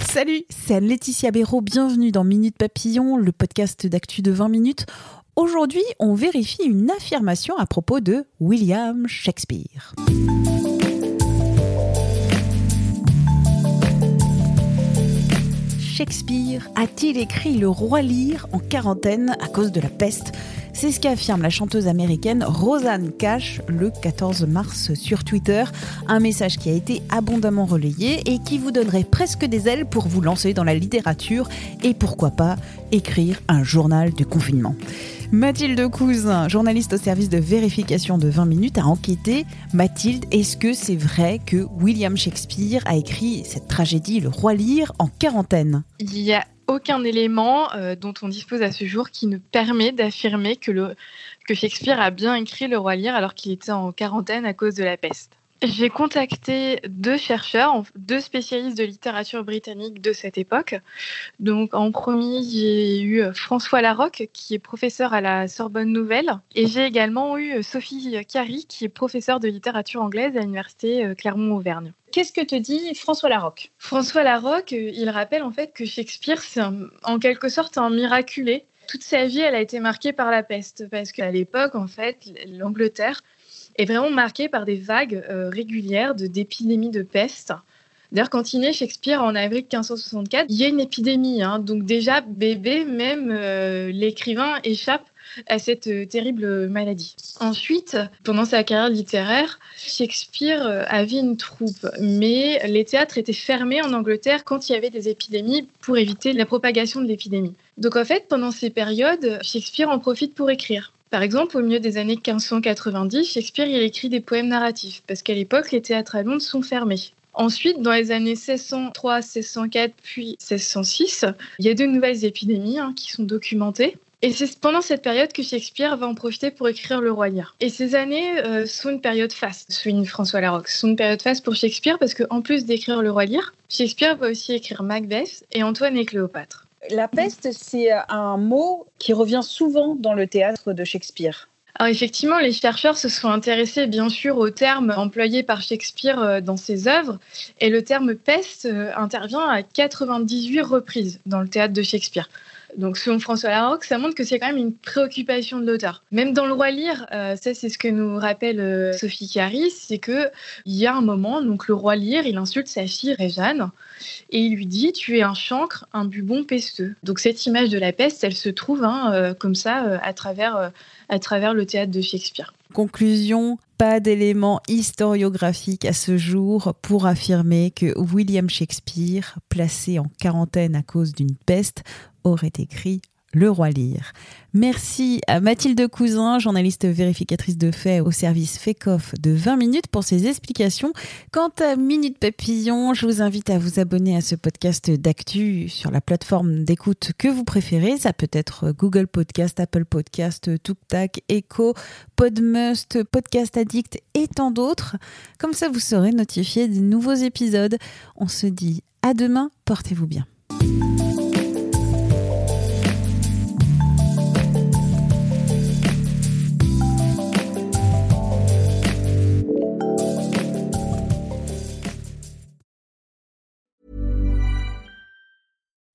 Salut, c'est Anne-Laetitia Béraud. Bienvenue dans Minute Papillon, le podcast d'actu de 20 minutes. Aujourd'hui, on vérifie une affirmation à propos de William Shakespeare. Shakespeare a-t-il écrit Le Roi Lear en quarantaine à cause de la peste? C'est ce qu'affirme la chanteuse américaine Rosanne Cash le 14 mars sur Twitter. Un message qui a été abondamment relayé et qui vous donnerait presque des ailes pour vous lancer dans la littérature et pourquoi pas écrire un journal du confinement. Mathilde Cousin, journaliste au service de vérification de 20 minutes, a enquêté. Mathilde, est-ce que c'est vrai que William Shakespeare a écrit cette tragédie Le Roi Lear en quarantaine? Il aucun élément euh, dont on dispose à ce jour qui ne permet d'affirmer que, que Shakespeare a bien écrit Le Roi Lear alors qu'il était en quarantaine à cause de la peste. J'ai contacté deux chercheurs, deux spécialistes de littérature britannique de cette époque. Donc, en premier, j'ai eu François Larocque, qui est professeur à la Sorbonne Nouvelle. Et j'ai également eu Sophie Carry, qui est professeure de littérature anglaise à l'université euh, Clermont-Auvergne. Qu'est-ce que te dit François Larocque? François Larocque, euh, il rappelle en fait que Shakespeare, c'est en quelque sorte un miraculé toute sa vie, elle a été marquée par la peste, parce qu'à l'époque, en fait, l'Angleterre est vraiment marqué par des vagues euh, régulières d'épidémies de, peste. D'ailleurs, quand il naît Shakespeare en avril 1564, il y a une épidémie. Hein. donc déjà, bébé, même euh, l'écrivain échappe à cette euh, terrible maladie. Ensuite, pendant sa carrière littéraire, Shakespeare avait une troupe, mais les théâtres étaient fermés en Angleterre quand il y avait des épidémies pour éviter la propagation de l'épidémie. Donc en fait, pendant ces périodes, Shakespeare en profite pour écrire. Par exemple, au milieu des années 1590, Shakespeare écrit des poèmes narratifs, parce qu'à l'époque, les théâtres à Londres sont fermés. Ensuite, dans les années 1603, 1604, puis 1606, il y a de nouvelles épidémies hein, qui sont documentées. Et c'est pendant cette période que Shakespeare va en profiter pour écrire Le Roi Lear. Et ces années euh, sont une période faste, souligne François Larocque. sont une période faste pour Shakespeare parce qu'en plus d'écrire Le Roi Lear, Shakespeare va aussi écrire Macbeth et Antoine et Cléopâtre. La peste, c'est un mot qui revient souvent dans le théâtre de Shakespeare. Alors effectivement, les chercheurs se sont intéressés bien sûr au terme employé par Shakespeare euh, dans ses œuvres, et le terme peste euh, intervient à 98 reprises dans le théâtre de Shakespeare. Donc, selon François Larocque, ça montre que c'est quand même une préoccupation de l'auteur. Même dans Le Roi Lear, euh, ça, c'est ce que nous rappelle euh, Sophie Caris, c'est qu'il y a un moment, donc le Roi Lear, il insulte sa fille Réjeanne et il lui dit Tu es un chancre, un bubon pesteux. Donc, cette image de la peste, elle se trouve hein, euh, comme ça à travers le théâtre de Shakespeare. Conclusion, pas d'éléments historiographiques à ce jour pour affirmer que William Shakespeare, placé en quarantaine à cause d'une peste, aurait écrit le Roi Lire. Merci à Mathilde Cousin, journaliste vérificatrice de faits au service FECOF de 20 minutes pour ses explications. Quant à Minute Papillon, je vous invite à vous abonner à ce podcast d'actu sur la plateforme d'écoute que vous préférez. Ça peut être Google Podcast, Apple Podcast, TookTac, Echo, Podmust, Podcast Addict et tant d'autres. Comme ça, vous serez notifié des nouveaux épisodes. On se dit à demain, portez-vous bien.